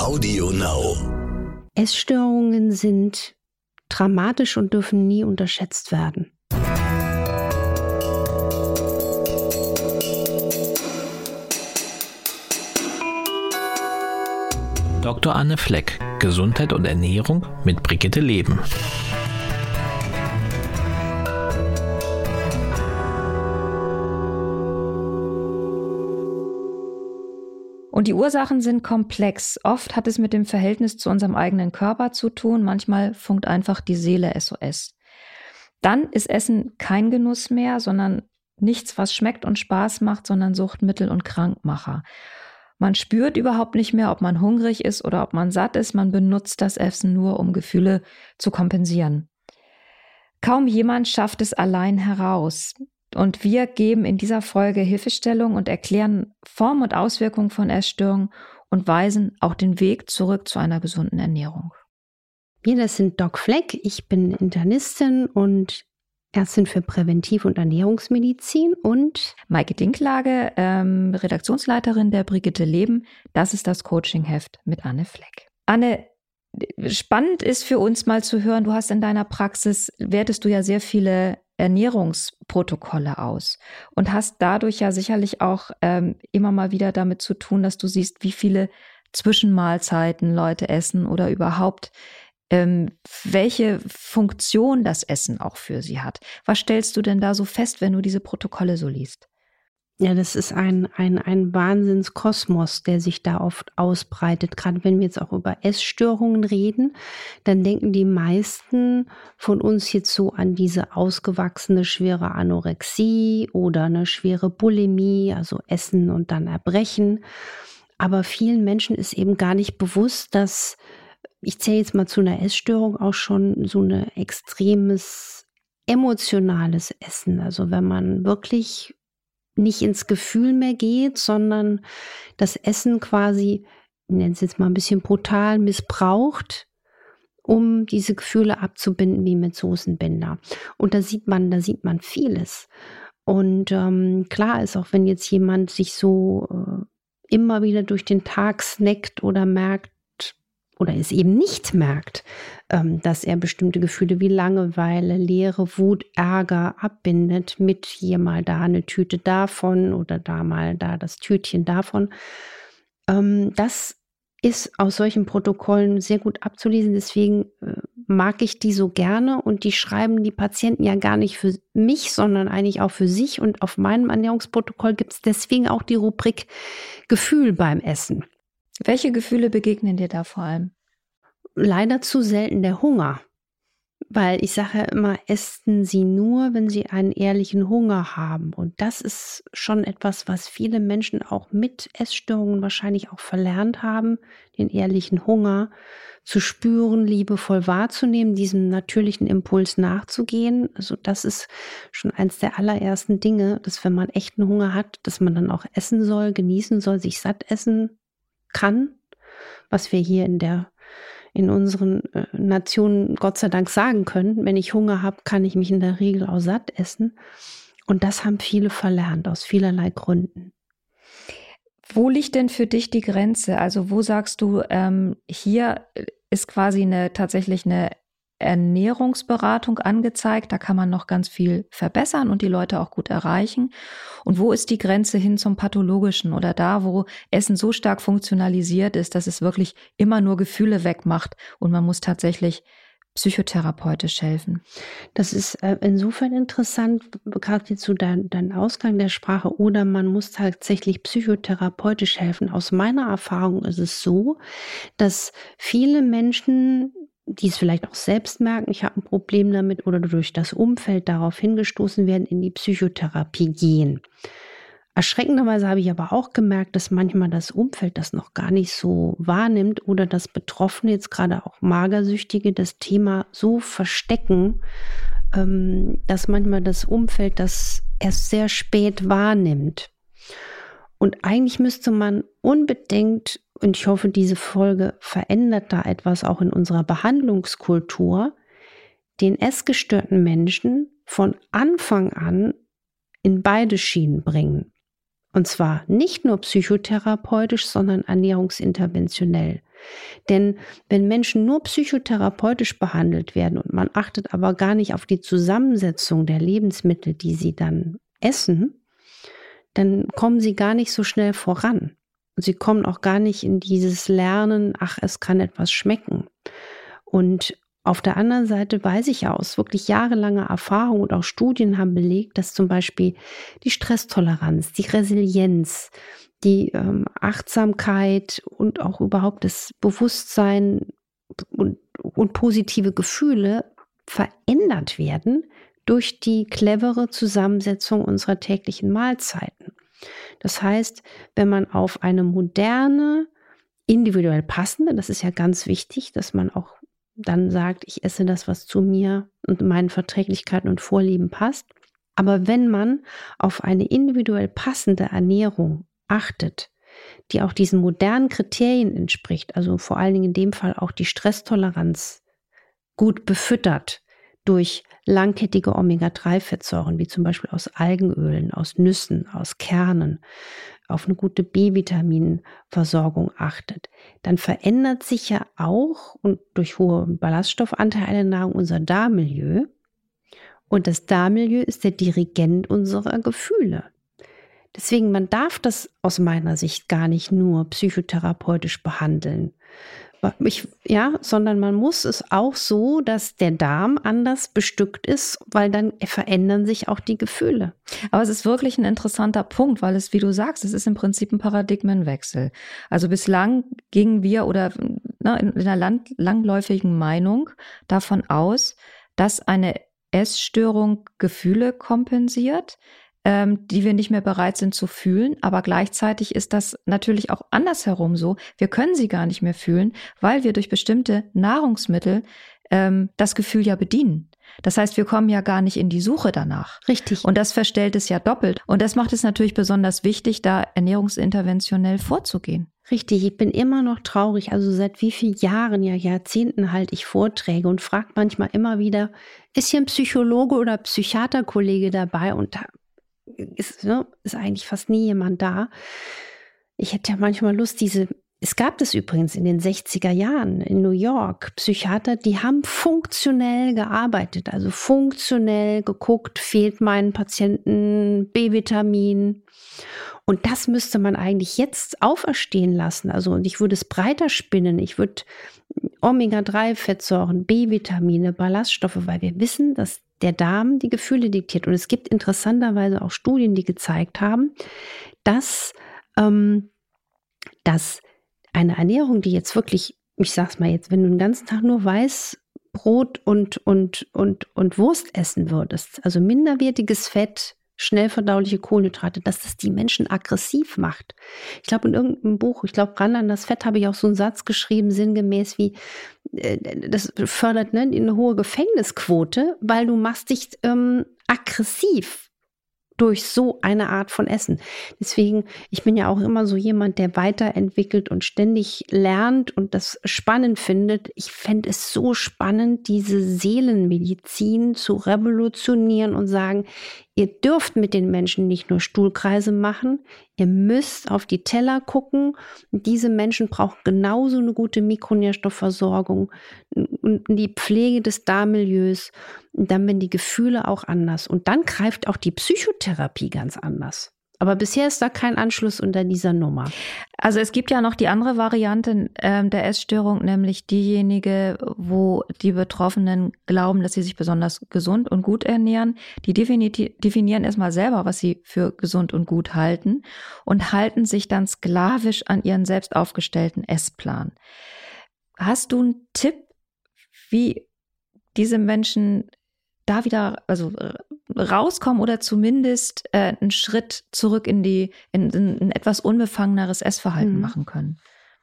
Audio Now. Essstörungen sind dramatisch und dürfen nie unterschätzt werden. Dr. Anne Fleck, Gesundheit und Ernährung mit Brigitte Leben. Und die Ursachen sind komplex. Oft hat es mit dem Verhältnis zu unserem eigenen Körper zu tun. Manchmal funkt einfach die Seele SOS. Dann ist Essen kein Genuss mehr, sondern nichts, was schmeckt und Spaß macht, sondern Suchtmittel und Krankmacher. Man spürt überhaupt nicht mehr, ob man hungrig ist oder ob man satt ist. Man benutzt das Essen nur, um Gefühle zu kompensieren. Kaum jemand schafft es allein heraus. Und wir geben in dieser Folge Hilfestellung und erklären Form und Auswirkungen von Essstörungen und weisen auch den Weg zurück zu einer gesunden Ernährung. Wir, das sind Doc Fleck. Ich bin Internistin und Ärztin für Präventiv- und Ernährungsmedizin und Maike Dinklage, ähm, Redaktionsleiterin der Brigitte Leben. Das ist das Coaching-Heft mit Anne Fleck. Anne, spannend ist für uns mal zu hören, du hast in deiner Praxis, wertest du ja sehr viele Ernährungsprotokolle aus und hast dadurch ja sicherlich auch ähm, immer mal wieder damit zu tun, dass du siehst, wie viele Zwischenmahlzeiten Leute essen oder überhaupt ähm, welche Funktion das Essen auch für sie hat. Was stellst du denn da so fest, wenn du diese Protokolle so liest? Ja, das ist ein, ein, ein Wahnsinnskosmos, der sich da oft ausbreitet. Gerade wenn wir jetzt auch über Essstörungen reden, dann denken die meisten von uns jetzt so an diese ausgewachsene schwere Anorexie oder eine schwere Bulimie, also Essen und dann Erbrechen. Aber vielen Menschen ist eben gar nicht bewusst, dass, ich zähle jetzt mal zu einer Essstörung auch schon so ein extremes emotionales Essen. Also wenn man wirklich nicht ins Gefühl mehr geht, sondern das Essen quasi, ich nenne es jetzt mal ein bisschen brutal, missbraucht, um diese Gefühle abzubinden wie mit Soßenbinder. Und da sieht man, da sieht man vieles. Und ähm, klar ist auch, wenn jetzt jemand sich so äh, immer wieder durch den Tag snackt oder merkt, oder es eben nicht merkt, ähm, dass er bestimmte Gefühle wie Langeweile, Leere, Wut, Ärger abbindet mit hier mal da eine Tüte davon oder da mal da das Tütchen davon. Ähm, das ist aus solchen Protokollen sehr gut abzulesen. Deswegen äh, mag ich die so gerne und die schreiben die Patienten ja gar nicht für mich, sondern eigentlich auch für sich. Und auf meinem Ernährungsprotokoll gibt es deswegen auch die Rubrik Gefühl beim Essen. Welche Gefühle begegnen dir da vor allem? Leider zu selten der Hunger. Weil ich sage ja immer, essen Sie nur, wenn Sie einen ehrlichen Hunger haben. Und das ist schon etwas, was viele Menschen auch mit Essstörungen wahrscheinlich auch verlernt haben, den ehrlichen Hunger zu spüren, liebevoll wahrzunehmen, diesem natürlichen Impuls nachzugehen. Also das ist schon eins der allerersten Dinge, dass wenn man echten Hunger hat, dass man dann auch essen soll, genießen soll, sich satt essen kann, was wir hier in der in unseren äh, Nationen Gott sei Dank sagen können. Wenn ich Hunger habe, kann ich mich in der Regel auch satt essen. Und das haben viele verlernt aus vielerlei Gründen. Wo liegt denn für dich die Grenze? Also wo sagst du, ähm, hier ist quasi eine tatsächlich eine Ernährungsberatung angezeigt. Da kann man noch ganz viel verbessern und die Leute auch gut erreichen. Und wo ist die Grenze hin zum Pathologischen oder da, wo Essen so stark funktionalisiert ist, dass es wirklich immer nur Gefühle wegmacht und man muss tatsächlich psychotherapeutisch helfen. Das ist äh, insofern interessant, gerade zu deinem dein Ausgang der Sprache, oder man muss tatsächlich psychotherapeutisch helfen. Aus meiner Erfahrung ist es so, dass viele Menschen die es vielleicht auch selbst merken, ich habe ein Problem damit oder durch das Umfeld darauf hingestoßen werden, in die Psychotherapie gehen. Erschreckenderweise habe ich aber auch gemerkt, dass manchmal das Umfeld das noch gar nicht so wahrnimmt oder dass Betroffene, jetzt gerade auch Magersüchtige, das Thema so verstecken, ähm, dass manchmal das Umfeld das erst sehr spät wahrnimmt. Und eigentlich müsste man unbedingt und ich hoffe, diese Folge verändert da etwas auch in unserer Behandlungskultur, den essgestörten Menschen von Anfang an in beide Schienen bringen. Und zwar nicht nur psychotherapeutisch, sondern ernährungsinterventionell. Denn wenn Menschen nur psychotherapeutisch behandelt werden und man achtet aber gar nicht auf die Zusammensetzung der Lebensmittel, die sie dann essen, dann kommen sie gar nicht so schnell voran. Und sie kommen auch gar nicht in dieses Lernen, ach, es kann etwas schmecken. Und auf der anderen Seite weiß ich aus wirklich jahrelanger Erfahrung und auch Studien haben belegt, dass zum Beispiel die Stresstoleranz, die Resilienz, die ähm, Achtsamkeit und auch überhaupt das Bewusstsein und, und positive Gefühle verändert werden durch die clevere Zusammensetzung unserer täglichen Mahlzeiten. Das heißt, wenn man auf eine moderne, individuell passende, das ist ja ganz wichtig, dass man auch dann sagt, ich esse das, was zu mir und meinen Verträglichkeiten und Vorlieben passt. Aber wenn man auf eine individuell passende Ernährung achtet, die auch diesen modernen Kriterien entspricht, also vor allen Dingen in dem Fall auch die Stresstoleranz gut befüttert durch langkettige Omega-3-Fettsäuren, wie zum Beispiel aus Algenölen, aus Nüssen, aus Kernen, auf eine gute B-Vitaminversorgung achtet, dann verändert sich ja auch und durch hohe Ballaststoffanteile der Nahrung unser Darmmilieu. Und das Darmmilieu ist der Dirigent unserer Gefühle. Deswegen, man darf das aus meiner Sicht gar nicht nur psychotherapeutisch behandeln, ich, ja, sondern man muss es auch so, dass der Darm anders bestückt ist, weil dann verändern sich auch die Gefühle. Aber es ist wirklich ein interessanter Punkt, weil es, wie du sagst, es ist im Prinzip ein Paradigmenwechsel. Also bislang gingen wir oder ne, in einer land, langläufigen Meinung davon aus, dass eine Essstörung Gefühle kompensiert, ähm, die wir nicht mehr bereit sind zu fühlen. Aber gleichzeitig ist das natürlich auch andersherum so. Wir können sie gar nicht mehr fühlen, weil wir durch bestimmte Nahrungsmittel ähm, das Gefühl ja bedienen. Das heißt, wir kommen ja gar nicht in die Suche danach. Richtig. Und das verstellt es ja doppelt. Und das macht es natürlich besonders wichtig, da ernährungsinterventionell vorzugehen. Richtig, ich bin immer noch traurig. Also seit wie vielen Jahren, ja Jahrzehnten halte ich Vorträge und frage manchmal immer wieder, ist hier ein Psychologe oder Psychiaterkollege dabei? Und da ist, ne, ist eigentlich fast nie jemand da. Ich hätte ja manchmal Lust, diese, es gab das übrigens in den 60er Jahren in New York, Psychiater, die haben funktionell gearbeitet, also funktionell geguckt, fehlt meinen Patienten B-Vitamin. Und das müsste man eigentlich jetzt auferstehen lassen. Also, und ich würde es breiter spinnen. Ich würde Omega-3-Fettsäuren, B-Vitamine, Ballaststoffe, weil wir wissen, dass der Darm die Gefühle diktiert. Und es gibt interessanterweise auch Studien, die gezeigt haben, dass, ähm, dass eine Ernährung, die jetzt wirklich, ich sag's mal jetzt, wenn du den ganzen Tag nur Weißbrot und, und, und, und Wurst essen würdest, also minderwertiges Fett, schnell verdauliche Kohlenhydrate, dass das die Menschen aggressiv macht. Ich glaube, in irgendeinem Buch, ich glaube, ran an das Fett habe ich auch so einen Satz geschrieben, sinngemäß wie, das fördert ne, eine hohe Gefängnisquote, weil du machst dich ähm, aggressiv durch so eine Art von Essen. Deswegen, ich bin ja auch immer so jemand, der weiterentwickelt und ständig lernt und das spannend findet. Ich fände es so spannend, diese Seelenmedizin zu revolutionieren und sagen, Ihr dürft mit den Menschen nicht nur Stuhlkreise machen, ihr müsst auf die Teller gucken. diese Menschen brauchen genauso eine gute Mikronährstoffversorgung und die Pflege des Darmmilieus. Und dann werden die Gefühle auch anders. Und dann greift auch die Psychotherapie ganz anders. Aber bisher ist da kein Anschluss unter dieser Nummer. Also es gibt ja noch die andere Variante ähm, der Essstörung, nämlich diejenige, wo die Betroffenen glauben, dass sie sich besonders gesund und gut ernähren. Die definieren erstmal selber, was sie für gesund und gut halten und halten sich dann sklavisch an ihren selbst aufgestellten Essplan. Hast du einen Tipp, wie diese Menschen da wieder also äh, rauskommen oder zumindest äh, einen Schritt zurück in die in, in ein etwas unbefangeneres Essverhalten mhm. machen können.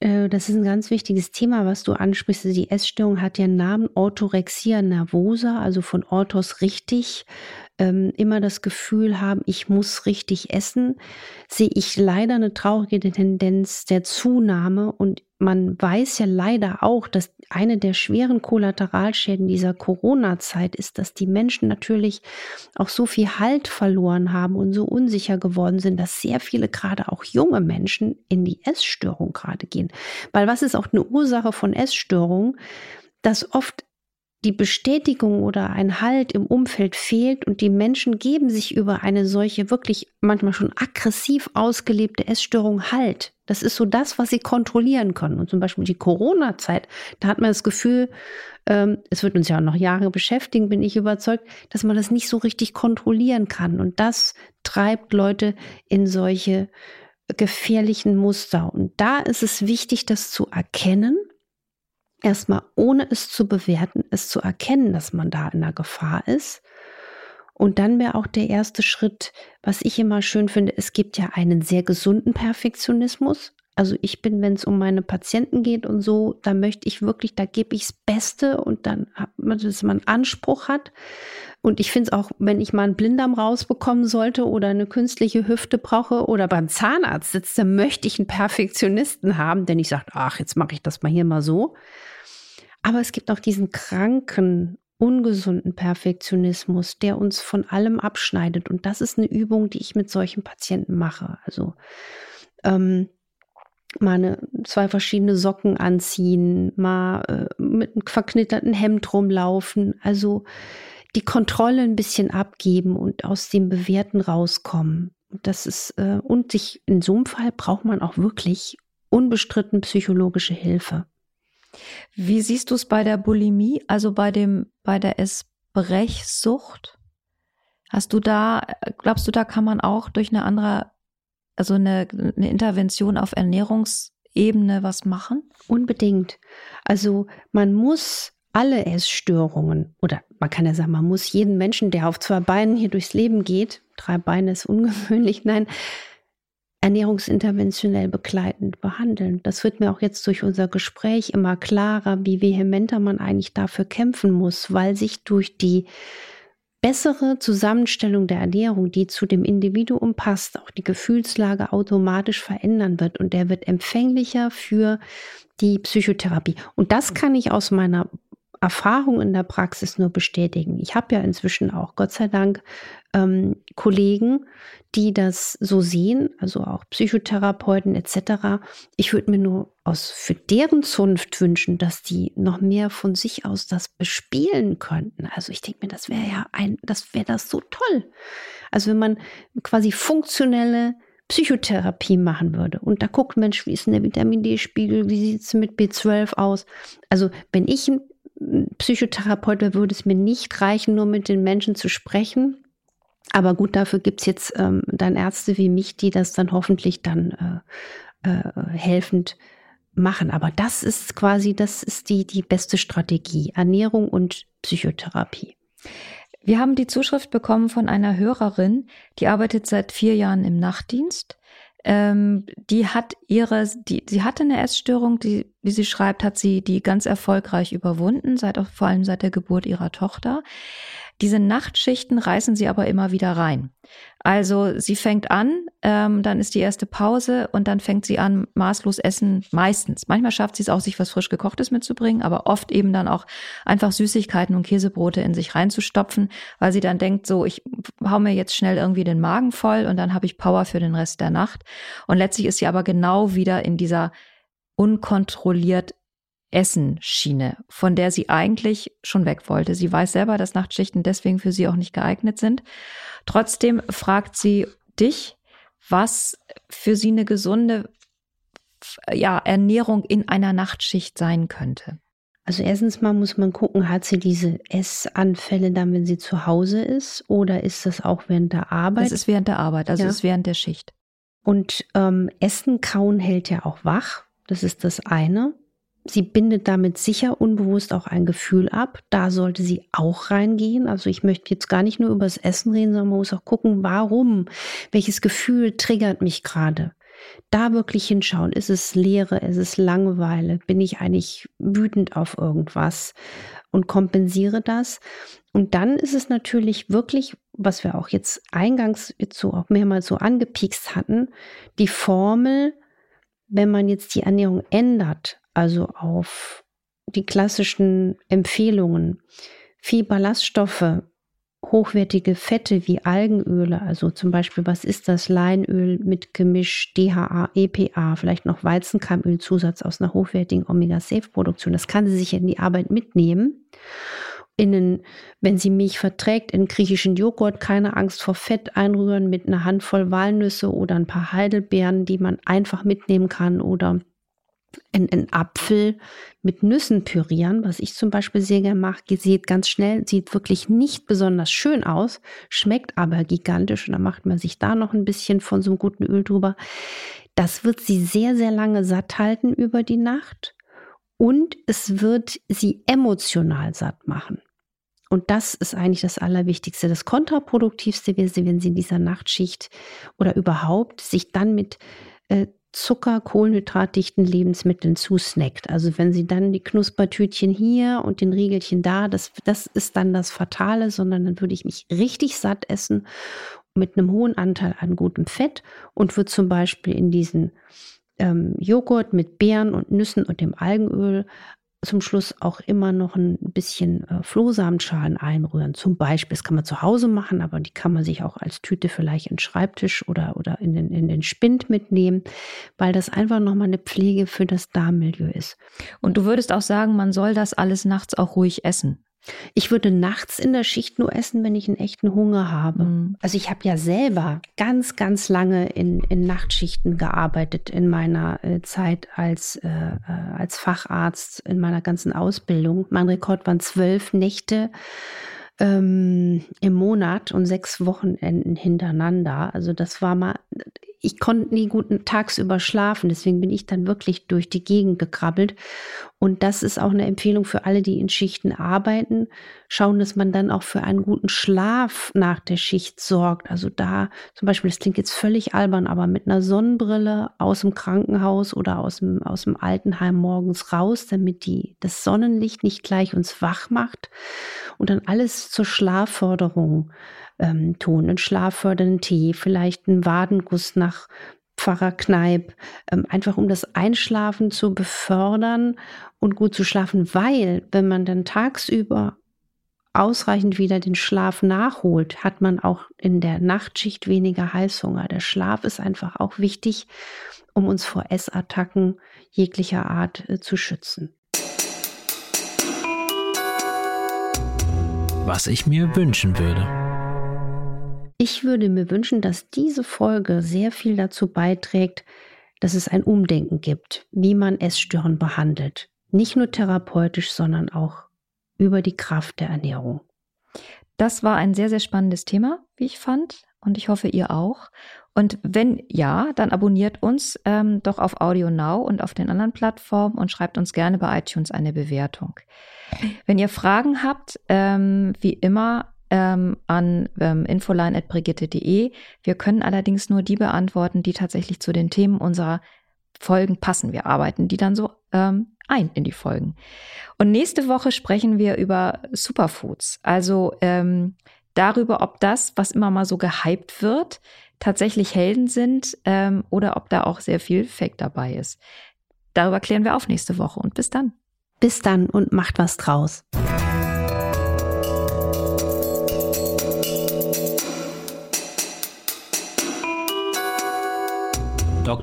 Äh, das ist ein ganz wichtiges Thema, was du ansprichst. Die Essstörung hat ja einen Namen Orthorexia nervosa, also von Orthos richtig, ähm, immer das Gefühl haben, ich muss richtig essen, sehe ich leider eine traurige Tendenz der Zunahme. Und man weiß ja leider auch, dass eine der schweren Kollateralschäden dieser Corona-Zeit ist, dass die Menschen natürlich auch so viel Halt verloren haben und so unsicher geworden sind, dass sehr viele, gerade auch junge Menschen, in die Essstörung gerade gehen. Weil was ist auch eine Ursache von Essstörungen? Dass oft die Bestätigung oder ein Halt im Umfeld fehlt und die Menschen geben sich über eine solche wirklich manchmal schon aggressiv ausgelebte Essstörung Halt. Das ist so das, was sie kontrollieren können. Und zum Beispiel die Corona-Zeit, da hat man das Gefühl, ähm, es wird uns ja auch noch Jahre beschäftigen, bin ich überzeugt, dass man das nicht so richtig kontrollieren kann. Und das treibt Leute in solche gefährlichen Muster. Und da ist es wichtig, das zu erkennen erstmal ohne es zu bewerten, es zu erkennen, dass man da in der Gefahr ist. Und dann wäre auch der erste Schritt, was ich immer schön finde, es gibt ja einen sehr gesunden Perfektionismus. Also ich bin, wenn es um meine Patienten geht und so, da möchte ich wirklich, da gebe ich das Beste und dann, dass man Anspruch hat. Und ich finde es auch, wenn ich mal einen Blinddarm rausbekommen sollte oder eine künstliche Hüfte brauche oder beim Zahnarzt sitze, möchte ich einen Perfektionisten haben, denn ich sage, ach, jetzt mache ich das mal hier mal so. Aber es gibt auch diesen kranken, ungesunden Perfektionismus, der uns von allem abschneidet. Und das ist eine Übung, die ich mit solchen Patienten mache. Also ähm, mal zwei verschiedene Socken anziehen, mal äh, mit einem verknitterten Hemd rumlaufen. Also die Kontrolle ein bisschen abgeben und aus dem Bewerten rauskommen. Das ist, äh, und sich in so einem Fall braucht man auch wirklich unbestritten psychologische Hilfe. Wie siehst du es bei der Bulimie, also bei dem, bei der Essbrechsucht? Hast du da, glaubst du, da kann man auch durch eine andere, also eine, eine Intervention auf Ernährungsebene was machen? Unbedingt. Also man muss alle Essstörungen oder man kann ja sagen, man muss jeden Menschen, der auf zwei Beinen hier durchs Leben geht, drei Beine ist ungewöhnlich, nein, ernährungsinterventionell begleitend behandeln. Das wird mir auch jetzt durch unser Gespräch immer klarer, wie vehementer man eigentlich dafür kämpfen muss, weil sich durch die bessere Zusammenstellung der Ernährung, die zu dem Individuum passt, auch die Gefühlslage automatisch verändern wird und der wird empfänglicher für die Psychotherapie. Und das kann ich aus meiner Erfahrung in der Praxis nur bestätigen. Ich habe ja inzwischen auch, Gott sei Dank, ähm, Kollegen, die das so sehen, also auch Psychotherapeuten etc. Ich würde mir nur aus für deren Zunft wünschen, dass die noch mehr von sich aus das bespielen könnten. Also ich denke mir, das wäre ja ein, das wäre das so toll. Also wenn man quasi funktionelle Psychotherapie machen würde und da guckt, Mensch, wie ist denn der Vitamin D-Spiegel, wie sieht es mit B12 aus? Also wenn ich ein Psychotherapeut würde es mir nicht reichen, nur mit den Menschen zu sprechen. Aber gut, dafür gibt es jetzt ähm, dann Ärzte wie mich, die das dann hoffentlich dann äh, äh, helfend machen. Aber das ist quasi, das ist die, die beste Strategie. Ernährung und Psychotherapie. Wir haben die Zuschrift bekommen von einer Hörerin, die arbeitet seit vier Jahren im Nachtdienst ähm, die hat ihre, die, sie hatte eine Essstörung, die, wie sie schreibt, hat sie die ganz erfolgreich überwunden, seit vor allem seit der Geburt ihrer Tochter. Diese Nachtschichten reißen sie aber immer wieder rein. Also sie fängt an, ähm, dann ist die erste Pause und dann fängt sie an, maßlos essen, meistens. Manchmal schafft sie es auch, sich was frisch gekochtes mitzubringen, aber oft eben dann auch einfach Süßigkeiten und Käsebrote in sich reinzustopfen, weil sie dann denkt, so, ich hau mir jetzt schnell irgendwie den Magen voll und dann habe ich Power für den Rest der Nacht. Und letztlich ist sie aber genau wieder in dieser unkontrolliert Essen-Schiene, von der sie eigentlich schon weg wollte. Sie weiß selber, dass Nachtschichten deswegen für sie auch nicht geeignet sind. Trotzdem fragt sie dich, was für sie eine gesunde ja, Ernährung in einer Nachtschicht sein könnte. Also erstens mal muss man gucken, hat sie diese Essanfälle dann, wenn sie zu Hause ist, oder ist das auch während der Arbeit? Das ist während der Arbeit, also ja. ist während der Schicht. Und ähm, Essen, Kauen hält ja auch wach. Das ist das eine. Sie bindet damit sicher unbewusst auch ein Gefühl ab. Da sollte sie auch reingehen. Also ich möchte jetzt gar nicht nur über das Essen reden, sondern man muss auch gucken, warum, welches Gefühl triggert mich gerade. Da wirklich hinschauen. Ist es Leere? Ist es Langeweile? Bin ich eigentlich wütend auf irgendwas? und kompensiere das. Und dann ist es natürlich wirklich, was wir auch jetzt eingangs jetzt so auch mehrmals so angepiekst hatten, die Formel, wenn man jetzt die Ernährung ändert, also auf die klassischen Empfehlungen, viel Ballaststoffe, hochwertige Fette wie Algenöle, also zum Beispiel, was ist das? Leinöl mit Gemisch DHA, EPA, vielleicht noch Weizenkeimölzusatz aus einer hochwertigen Omega-6-Produktion. Das kann sie sich in die Arbeit mitnehmen. Innen, wenn sie Milch verträgt, in griechischen Joghurt keine Angst vor Fett einrühren mit einer Handvoll Walnüsse oder ein paar Heidelbeeren, die man einfach mitnehmen kann oder einen Apfel mit Nüssen pürieren, was ich zum Beispiel sehr gerne mache, sieht ganz schnell, sieht wirklich nicht besonders schön aus, schmeckt aber gigantisch und dann macht man sich da noch ein bisschen von so einem guten Öl drüber. Das wird sie sehr, sehr lange satt halten über die Nacht und es wird sie emotional satt machen. Und das ist eigentlich das Allerwichtigste. Das Kontraproduktivste wäre, wenn sie in dieser Nachtschicht oder überhaupt sich dann mit äh, Zucker, kohlenhydratdichten Lebensmitteln zusnackt. Also wenn sie dann die Knuspertütchen hier und den Riegelchen da, das, das ist dann das Fatale, sondern dann würde ich mich richtig satt essen mit einem hohen Anteil an gutem Fett und würde zum Beispiel in diesen ähm, Joghurt mit Beeren und Nüssen und dem Algenöl zum Schluss auch immer noch ein bisschen äh, Flohsamenschalen einrühren. Zum Beispiel, das kann man zu Hause machen, aber die kann man sich auch als Tüte vielleicht in den Schreibtisch oder, oder in, den, in den Spind mitnehmen, weil das einfach nochmal eine Pflege für das Darmmilieu ist. Und du würdest auch sagen, man soll das alles nachts auch ruhig essen. Ich würde nachts in der Schicht nur essen, wenn ich einen echten Hunger habe. Mhm. Also ich habe ja selber ganz, ganz lange in, in Nachtschichten gearbeitet in meiner äh, Zeit als, äh, äh, als Facharzt, in meiner ganzen Ausbildung. Mein Rekord waren zwölf Nächte ähm, im Monat und sechs Wochenenden hintereinander. Also das war mal, ich konnte nie gut tagsüber schlafen, deswegen bin ich dann wirklich durch die Gegend gekrabbelt. Und das ist auch eine Empfehlung für alle, die in Schichten arbeiten. Schauen, dass man dann auch für einen guten Schlaf nach der Schicht sorgt. Also da zum Beispiel, das klingt jetzt völlig albern, aber mit einer Sonnenbrille aus dem Krankenhaus oder aus dem, aus dem Altenheim morgens raus, damit die, das Sonnenlicht nicht gleich uns wach macht und dann alles zur Schlafförderung ähm, tun. Einen schlaffördernden Tee, vielleicht einen Wadenguss nach Pfarrer Kneip, ähm, einfach um das Einschlafen zu befördern und gut zu schlafen, weil wenn man dann tagsüber ausreichend wieder den Schlaf nachholt, hat man auch in der Nachtschicht weniger Heißhunger. Der Schlaf ist einfach auch wichtig, um uns vor Essattacken jeglicher Art äh, zu schützen. Was ich mir wünschen würde. Ich würde mir wünschen, dass diese Folge sehr viel dazu beiträgt, dass es ein Umdenken gibt, wie man Essstörungen behandelt. Nicht nur therapeutisch, sondern auch über die Kraft der Ernährung. Das war ein sehr, sehr spannendes Thema, wie ich fand. Und ich hoffe, ihr auch. Und wenn ja, dann abonniert uns ähm, doch auf Audio Now und auf den anderen Plattformen und schreibt uns gerne bei iTunes eine Bewertung. Wenn ihr Fragen habt, ähm, wie immer ähm, an ähm, infoline.brigitte.de. Wir können allerdings nur die beantworten, die tatsächlich zu den Themen unserer Folgen passen. Wir arbeiten die dann so ähm, ein in die Folgen. Und nächste Woche sprechen wir über Superfoods, also ähm, darüber, ob das, was immer mal so gehypt wird, tatsächlich Helden sind ähm, oder ob da auch sehr viel Fake dabei ist. Darüber klären wir auf nächste Woche und bis dann. Bis dann und macht was draus.